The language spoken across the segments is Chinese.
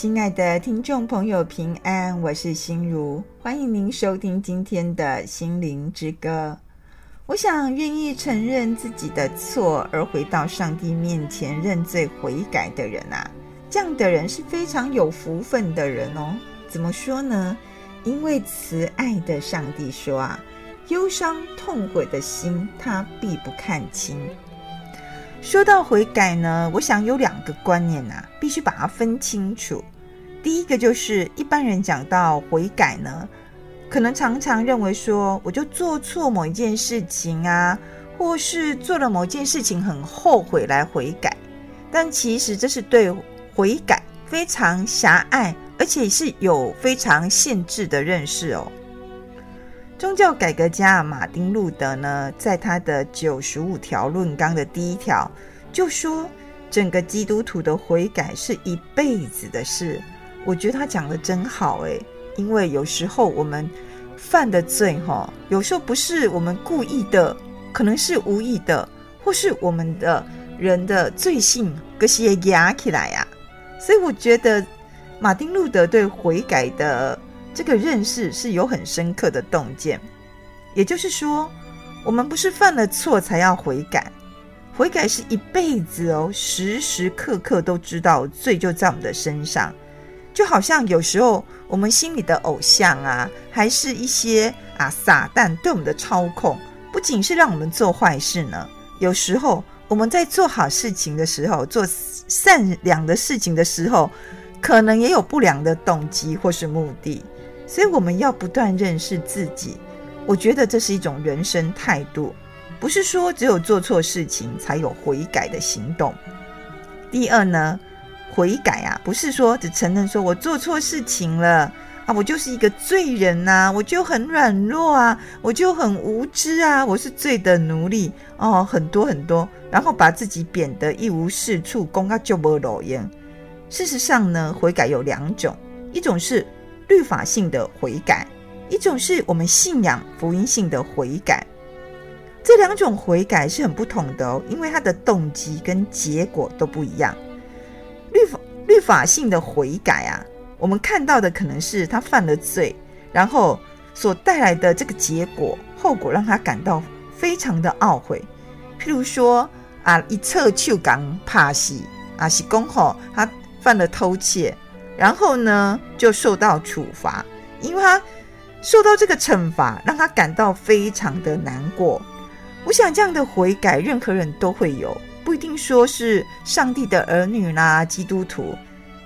亲爱的听众朋友，平安，我是心如，欢迎您收听今天的心灵之歌。我想，愿意承认自己的错而回到上帝面前认罪悔改的人啊，这样的人是非常有福分的人哦。怎么说呢？因为慈爱的上帝说啊，忧伤痛悔的心，他必不看轻。说到悔改呢，我想有两个观念、啊，必须把它分清楚。第一个就是一般人讲到悔改呢，可能常常认为说，我就做错某一件事情啊，或是做了某件事情很后悔来悔改。但其实这是对悔改非常狭隘，而且是有非常限制的认识哦。宗教改革家马丁路德呢，在他的九十五条论纲的第一条就说，整个基督徒的悔改是一辈子的事。我觉得他讲的真好诶，因为有时候我们犯的罪哈，有时候不是我们故意的，可能是无意的，或是我们的人的罪性可是也压起来呀。所以我觉得马丁路德对悔改的。这个认识是有很深刻的洞见，也就是说，我们不是犯了错才要悔改，悔改是一辈子哦，时时刻刻都知道罪就在我们的身上，就好像有时候我们心里的偶像啊，还是一些啊撒旦对我们的操控，不仅是让我们做坏事呢，有时候我们在做好事情的时候，做善良的事情的时候，可能也有不良的动机或是目的。所以我们要不断认识自己，我觉得这是一种人生态度，不是说只有做错事情才有悔改的行动。第二呢，悔改啊，不是说只承认说我做错事情了啊，我就是一个罪人呐，我就很软弱啊，我就很无知啊，我是罪的奴隶哦，很多很多，然后把自己贬得一无是处，公告就不露眼。事实上呢，悔改有两种，一种是。律法性的悔改，一种是我们信仰福音性的悔改，这两种悔改是很不同的哦，因为它的动机跟结果都不一样。律法律法性的悔改啊，我们看到的可能是他犯了罪，然后所带来的这个结果后果让他感到非常的懊悔。譬如说啊，一侧就刚怕死啊，是公吼他犯了偷窃。然后呢，就受到处罚，因为他受到这个惩罚，让他感到非常的难过。我想这样的悔改，任何人都会有，不一定说是上帝的儿女啦、基督徒。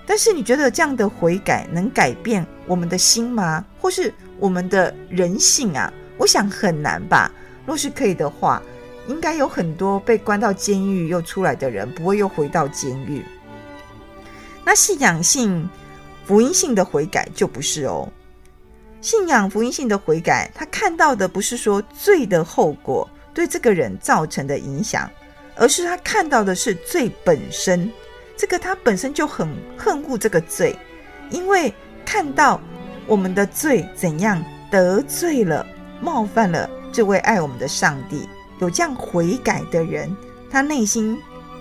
但是你觉得这样的悔改能改变我们的心吗？或是我们的人性啊？我想很难吧。若是可以的话，应该有很多被关到监狱又出来的人，不会又回到监狱。那信仰性。福音性的悔改就不是哦，信仰福音性的悔改，他看到的不是说罪的后果对这个人造成的影响，而是他看到的是罪本身。这个他本身就很恨恶这个罪，因为看到我们的罪怎样得罪了、冒犯了这位爱我们的上帝。有这样悔改的人，他内心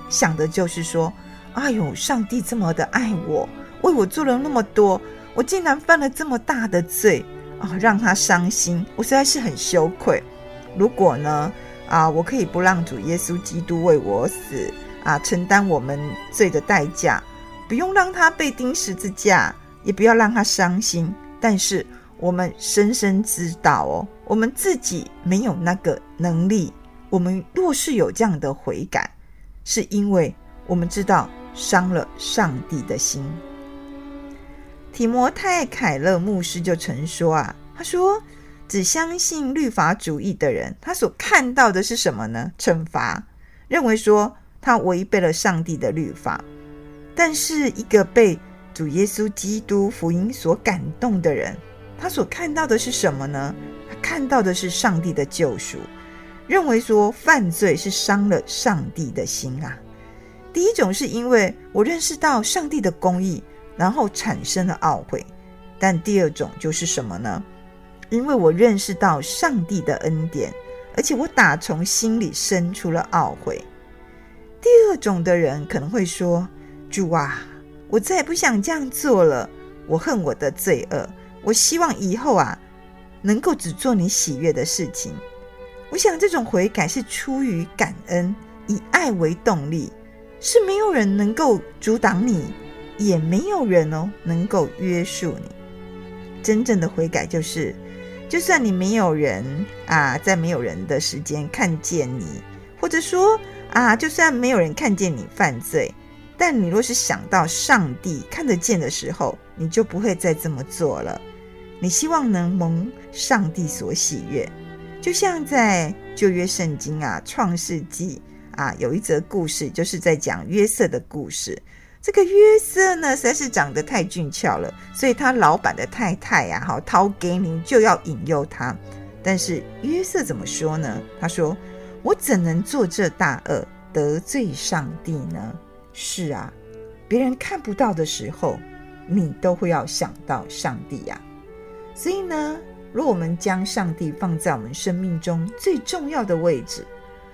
想的就是说：“哎呦，上帝这么的爱我。”为我做了那么多，我竟然犯了这么大的罪啊，让他伤心，我实在是很羞愧。如果呢，啊，我可以不让主耶稣基督为我死啊，承担我们罪的代价，不用让他被钉十字架，也不要让他伤心。但是我们深深知道哦，我们自己没有那个能力。我们若是有这样的悔改，是因为我们知道伤了上帝的心。提摩太·凯勒牧师就曾说啊，他说，只相信律法主义的人，他所看到的是什么呢？惩罚，认为说他违背了上帝的律法。但是一个被主耶稣基督福音所感动的人，他所看到的是什么呢？他看到的是上帝的救赎，认为说犯罪是伤了上帝的心啊。第一种是因为我认识到上帝的公义。然后产生了懊悔，但第二种就是什么呢？因为我认识到上帝的恩典，而且我打从心里生出了懊悔。第二种的人可能会说：“主啊，我再也不想这样做了。我恨我的罪恶。我希望以后啊，能够只做你喜悦的事情。我想这种悔改是出于感恩，以爱为动力，是没有人能够阻挡你，也没有人哦能够约束你。真正的悔改就是，就算你没有人啊，在没有人的时间看见你，或者说啊，就算没有人看见你犯罪，但你若是想到上帝看得见的时候，你就不会再这么做了。你希望能蒙上帝所喜悦，就像在旧约圣经啊，《创世纪》啊，有一则故事，就是在讲约瑟的故事。这个约瑟呢，实在是长得太俊俏了，所以他老板的太太呀，哈，讨鸡年就要引诱他。但是约瑟怎么说呢？他说：“我怎能做这大恶，得罪上帝呢？”是啊，别人看不到的时候，你都会要想到上帝呀。所以呢，如果我们将上帝放在我们生命中最重要的位置，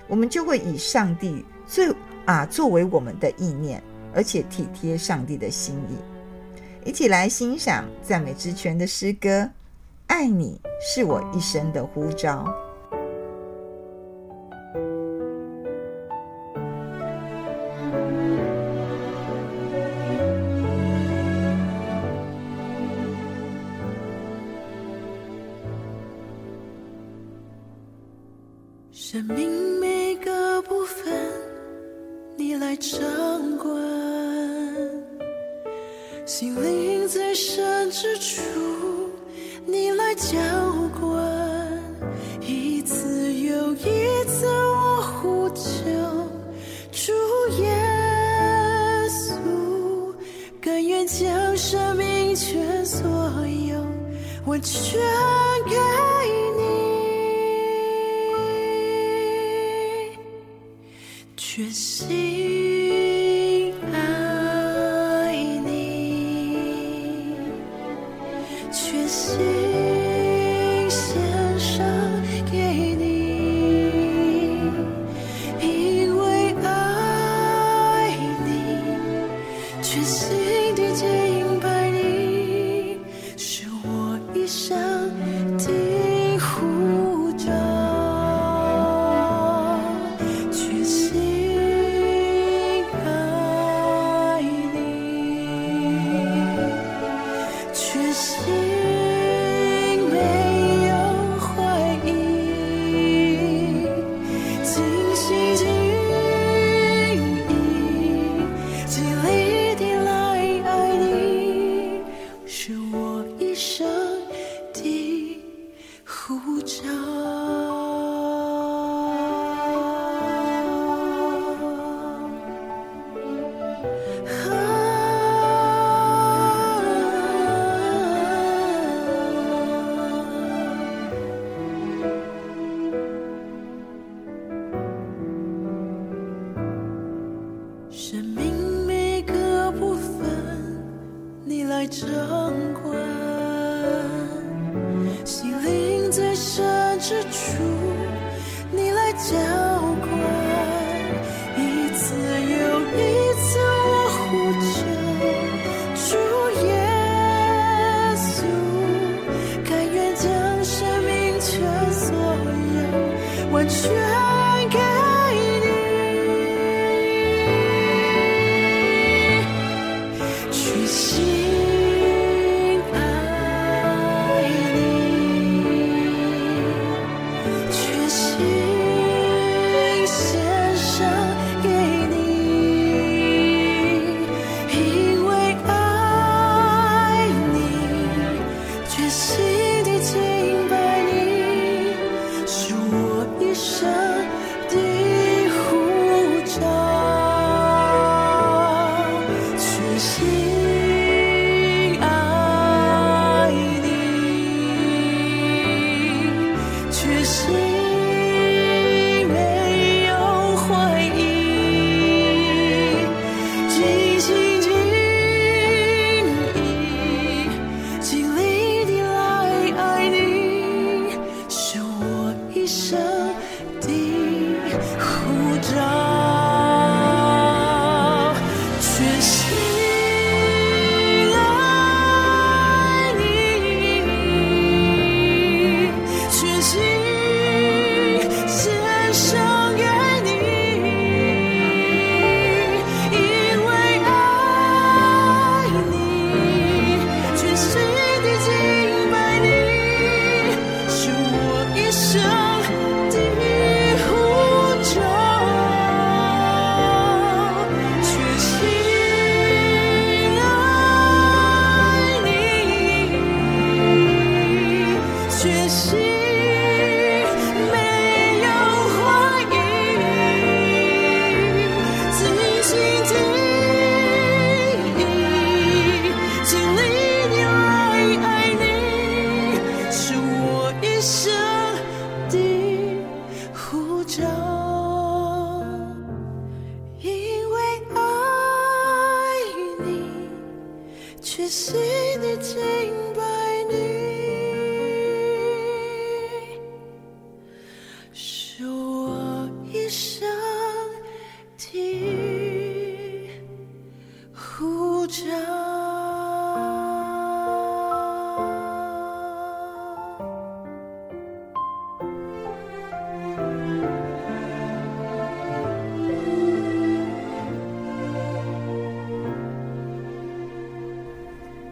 我们就会以上帝最啊作为我们的意念，而且体贴上帝的心意。一起来欣赏赞美之泉的诗歌，《爱你是我一生的呼召》。缺席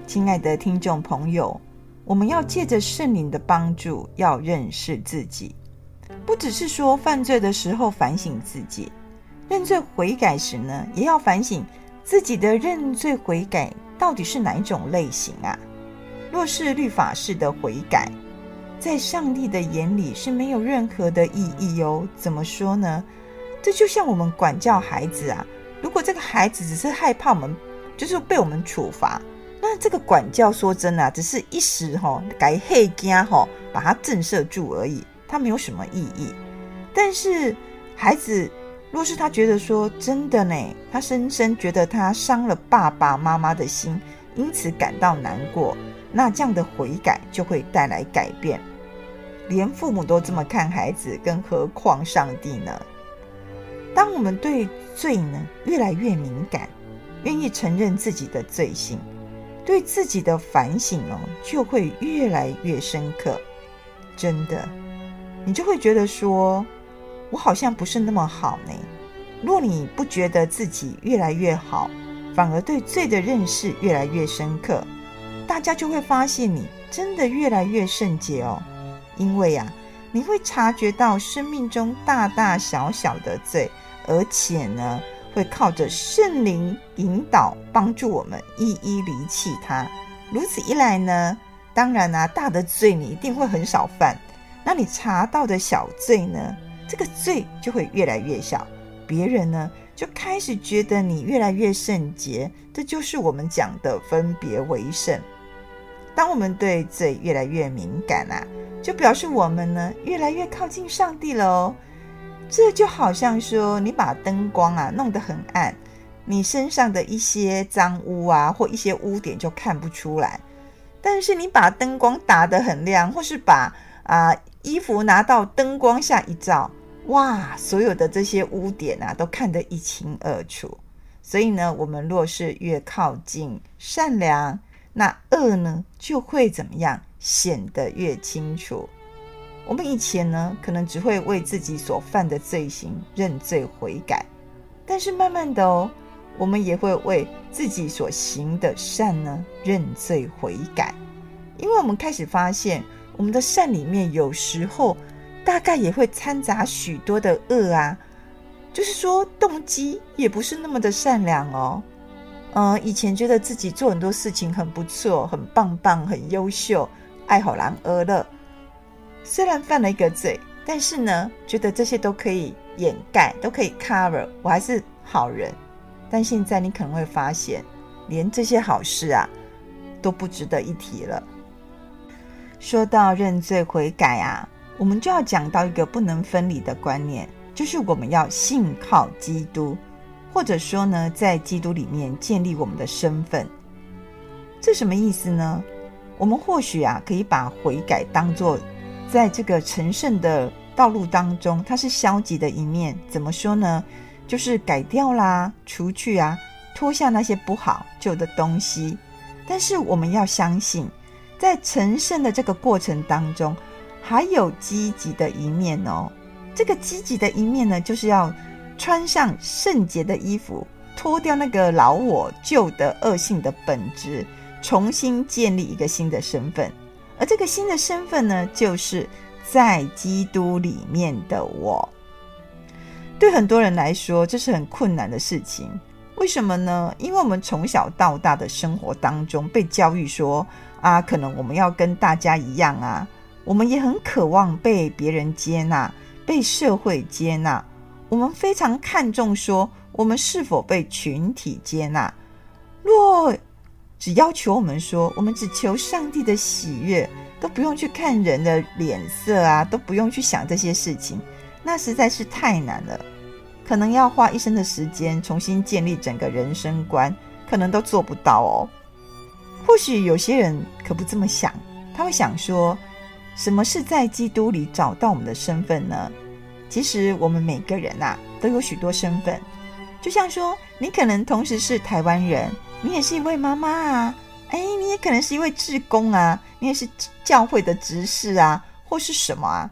亲爱的听众朋友，我们要借着圣灵的帮助，要认识自己，不只是说犯罪的时候反省自己，认罪悔改时呢，也要反省自己的认罪悔改到底是哪一种类型啊？若是律法式的悔改，在上帝的眼里是没有任何的意义哦。怎么说呢？这就像我们管教孩子啊，如果这个孩子只是害怕我们，就是被我们处罚，那这个管教说真的啊，只是一时哈，改黑家哈，把他震慑住而已，他没有什么意义。但是孩子若是他觉得说真的呢，他深深觉得他伤了爸爸妈妈的心，因此感到难过，那这样的悔改就会带来改变。连父母都这么看孩子，更何况上帝呢？当我们对罪呢越来越敏感，愿意承认自己的罪行，对自己的反省哦就会越来越深刻。真的，你就会觉得说，我好像不是那么好呢。若你不觉得自己越来越好，反而对罪的认识越来越深刻，大家就会发现你真的越来越圣洁哦。因为啊，你会察觉到生命中大大小小的罪。而且呢，会靠着圣灵引导，帮助我们一一离弃它。如此一来呢，当然啊，大的罪你一定会很少犯。那你查到的小罪呢，这个罪就会越来越小。别人呢，就开始觉得你越来越圣洁。这就是我们讲的分别为圣。当我们对罪越来越敏感啊，就表示我们呢，越来越靠近上帝了哦。这就好像说，你把灯光啊弄得很暗，你身上的一些脏污啊或一些污点就看不出来。但是你把灯光打得很亮，或是把啊衣服拿到灯光下一照，哇，所有的这些污点啊都看得一清二楚。所以呢，我们若是越靠近善良，那恶呢就会怎么样，显得越清楚。我们以前呢，可能只会为自己所犯的罪行认罪悔改，但是慢慢的哦，我们也会为自己所行的善呢认罪悔改，因为我们开始发现，我们的善里面有时候大概也会掺杂许多的恶啊，就是说动机也不是那么的善良哦。嗯，以前觉得自己做很多事情很不错、很棒棒、很优秀，爱好人而乐。虽然犯了一个罪，但是呢，觉得这些都可以掩盖，都可以 cover，我还是好人。但现在你可能会发现，连这些好事啊，都不值得一提了。说到认罪悔改啊，我们就要讲到一个不能分离的观念，就是我们要信靠基督，或者说呢，在基督里面建立我们的身份。这什么意思呢？我们或许啊，可以把悔改当作。在这个成圣的道路当中，它是消极的一面。怎么说呢？就是改掉啦，除去啊，脱下那些不好旧的东西。但是我们要相信，在成圣的这个过程当中，还有积极的一面哦。这个积极的一面呢，就是要穿上圣洁的衣服，脱掉那个老我旧的恶性的本质，重新建立一个新的身份。而这个新的身份呢，就是在基督里面的我。对很多人来说，这是很困难的事情。为什么呢？因为我们从小到大的生活当中被教育说啊，可能我们要跟大家一样啊。我们也很渴望被别人接纳，被社会接纳。我们非常看重说，我们是否被群体接纳。若只要求我们说，我们只求上帝的喜悦，都不用去看人的脸色啊，都不用去想这些事情，那实在是太难了。可能要花一生的时间重新建立整个人生观，可能都做不到哦。或许有些人可不这么想，他会想说，什么是在基督里找到我们的身份呢？其实我们每个人啊，都有许多身份，就像说，你可能同时是台湾人。你也是一位妈妈啊，哎，你也可能是一位志工啊，你也是教会的执事啊，或是什么啊？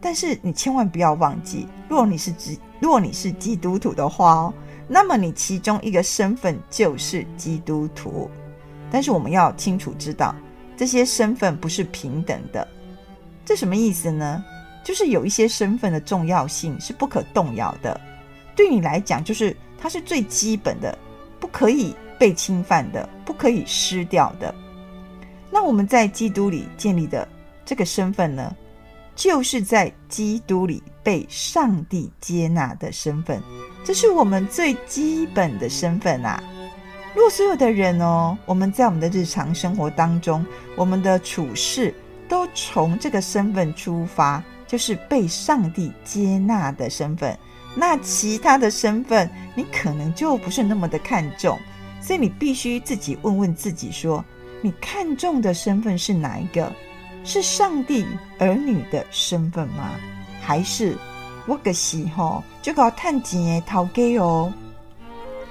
但是你千万不要忘记，若你是基，若你是基督徒的话哦，那么你其中一个身份就是基督徒。但是我们要清楚知道，这些身份不是平等的。这什么意思呢？就是有一些身份的重要性是不可动摇的，对你来讲，就是它是最基本的，不可以被侵犯的，不可以失掉的。那我们在基督里建立的这个身份呢，就是在基督里被上帝接纳的身份，这是我们最基本的身份啊。若所有的人哦，我们在我们的日常生活当中，我们的处事都从这个身份出发，就是被上帝接纳的身份。那其他的身份，你可能就不是那么的看重，所以你必须自己问问自己说。你看重的身份是哪一个？是上帝儿女的身份吗？还是我个时候就搞探钱讨给哦？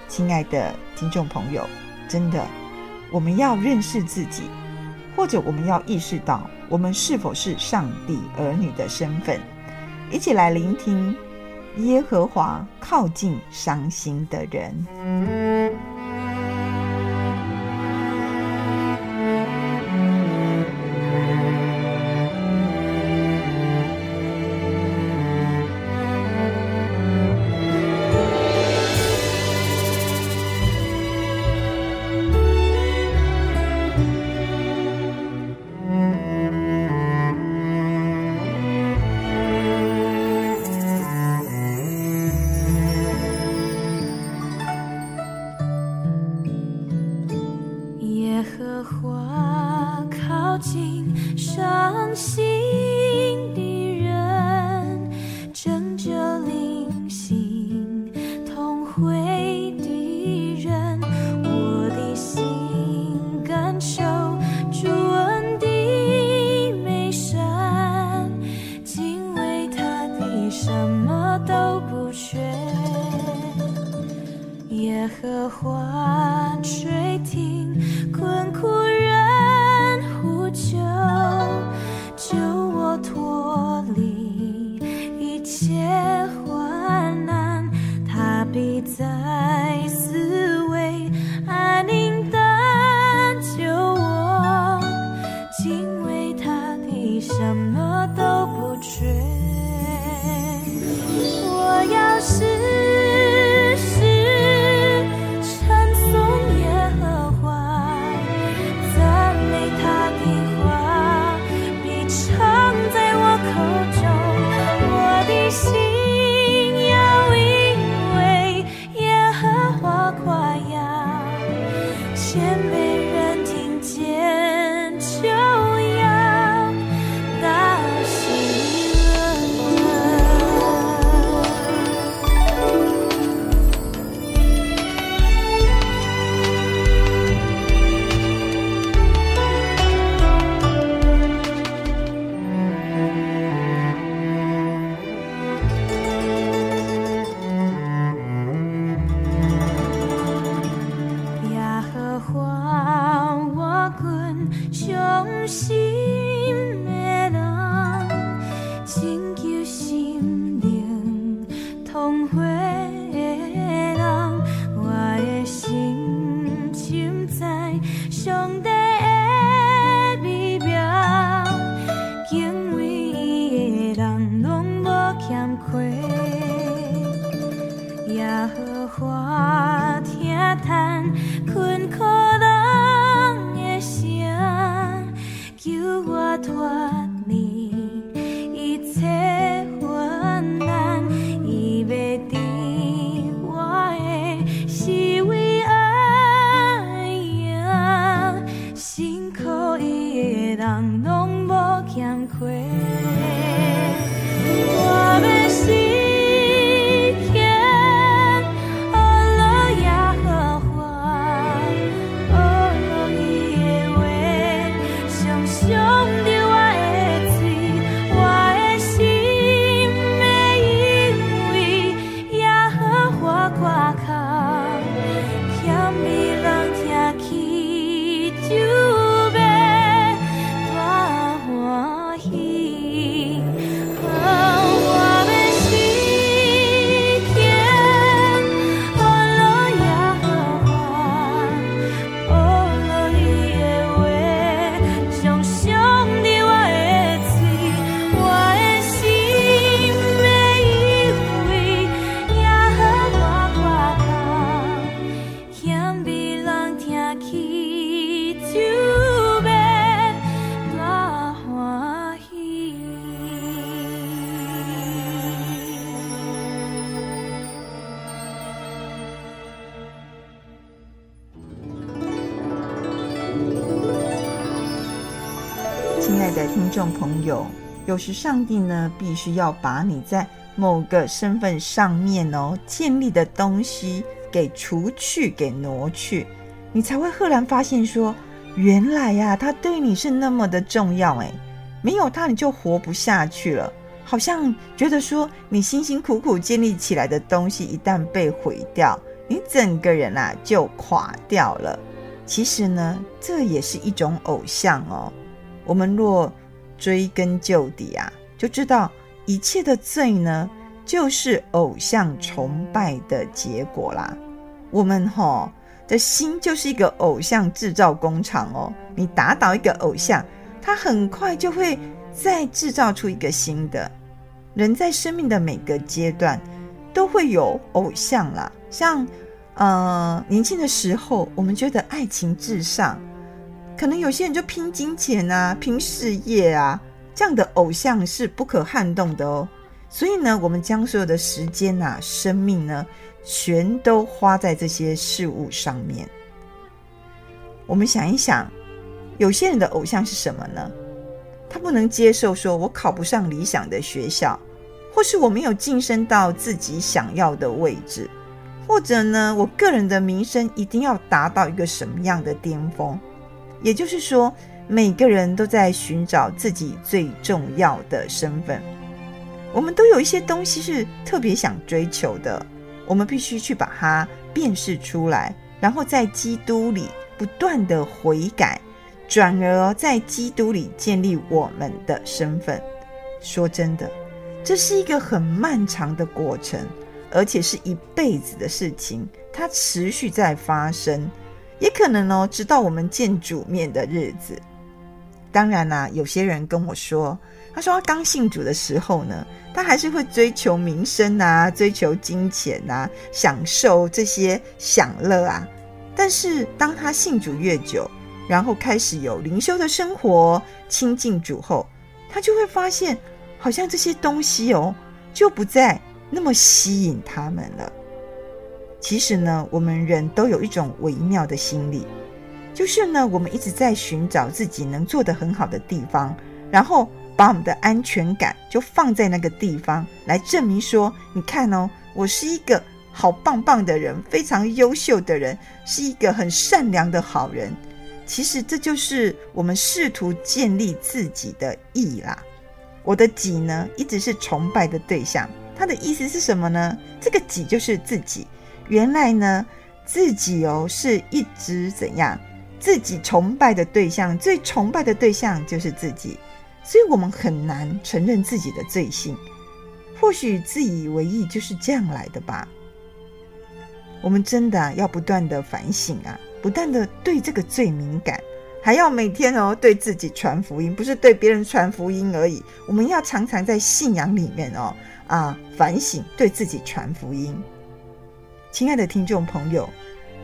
亲爱的听众朋友，真的，我们要认识自己，或者我们要意识到我们是否是上帝儿女的身份。一起来聆听耶和华靠近伤心的人。众朋友，有时上帝呢，必须要把你在某个身份上面哦建立的东西给除去、给挪去，你才会赫然发现说，原来呀，他对你是那么的重要哎，没有他你就活不下去了，好像觉得说你辛辛苦苦建立起来的东西一旦被毁掉，你整个人啊就垮掉了。其实呢，这也是一种偶像哦。我们若追根究底啊，就知道一切的罪呢，就是偶像崇拜的结果啦。我们哈、哦、的心就是一个偶像制造工厂哦。你打倒一个偶像，它很快就会再制造出一个新的。人在生命的每个阶段都会有偶像啦，像呃年轻的时候，我们觉得爱情至上。可能有些人就拼金钱啊，拼事业啊，这样的偶像是不可撼动的哦。所以呢，我们将所有的时间啊、生命呢，全都花在这些事物上面。我们想一想，有些人的偶像是什么呢？他不能接受说我考不上理想的学校，或是我没有晋升到自己想要的位置，或者呢，我个人的名声一定要达到一个什么样的巅峰。也就是说，每个人都在寻找自己最重要的身份。我们都有一些东西是特别想追求的，我们必须去把它辨识出来，然后在基督里不断的悔改，转而在基督里建立我们的身份。说真的，这是一个很漫长的过程，而且是一辈子的事情，它持续在发生。也可能哦，直到我们见主面的日子。当然啦、有些人跟我说，他说他刚信主的时候呢，他还是会追求名声啊，追求金钱啊，享受这些享乐啊。但是当他信主越久，然后开始有灵修的生活，亲近主后，他就会发现，好像这些东西哦，就不再那么吸引他们了。其实呢，我们人都有一种微妙的心理，就是呢，我们一直在寻找自己能做得很好的地方，然后把我们的安全感就放在那个地方，来证明说，你看哦，我是一个好棒棒的人，非常优秀的人，是一个很善良的好人。其实这就是我们试图建立自己的义啦。我的己呢，一直是崇拜的对象。他的意思是什么呢？这个己就是自己。原来呢，自己哦是一直怎样？自己崇拜的对象，最崇拜的对象就是自己，所以我们很难承认自己的罪性。或许自以为意就是这样来的吧。我们真的要不断的反省啊，不断的对这个罪敏感，还要每天哦对自己传福音，不是对别人传福音而已。我们要常常在信仰里面哦啊反省，对自己传福音。亲爱的听众朋友，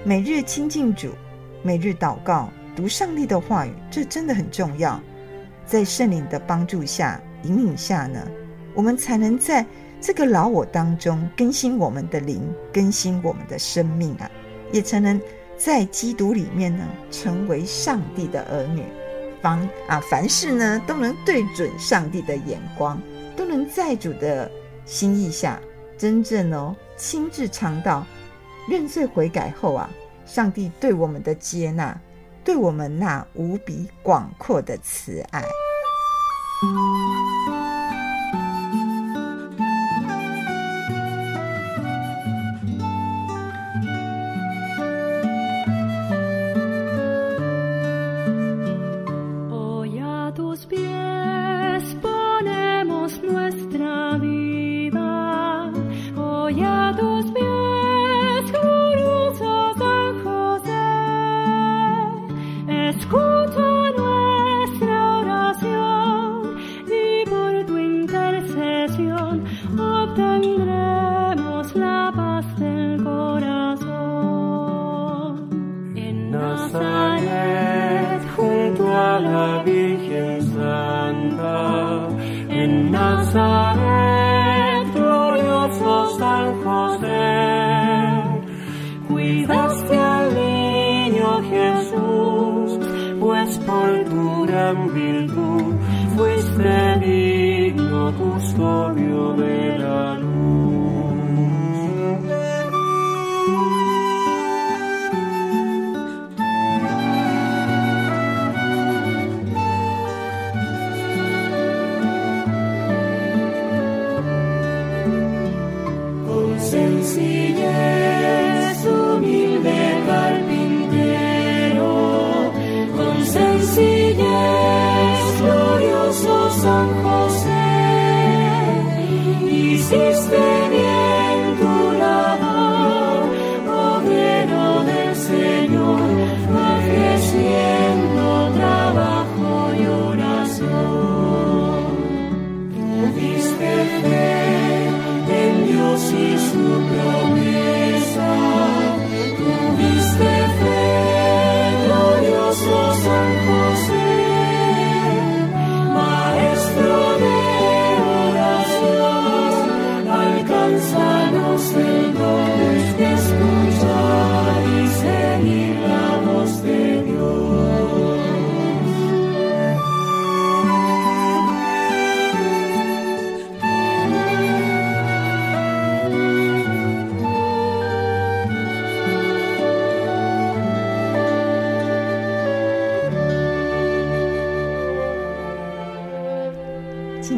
每日亲近主，每日祷告，读上帝的话语，这真的很重要。在圣灵的帮助下、引领下呢，我们才能在这个老我当中更新我们的灵，更新我们的生命啊，也才能在基督里面呢，成为上帝的儿女。凡啊，凡事呢，都能对准上帝的眼光，都能在主的心意下，真正哦，亲自尝到。认罪悔改后啊，上帝对我们的接纳，对我们那无比广阔的慈爱。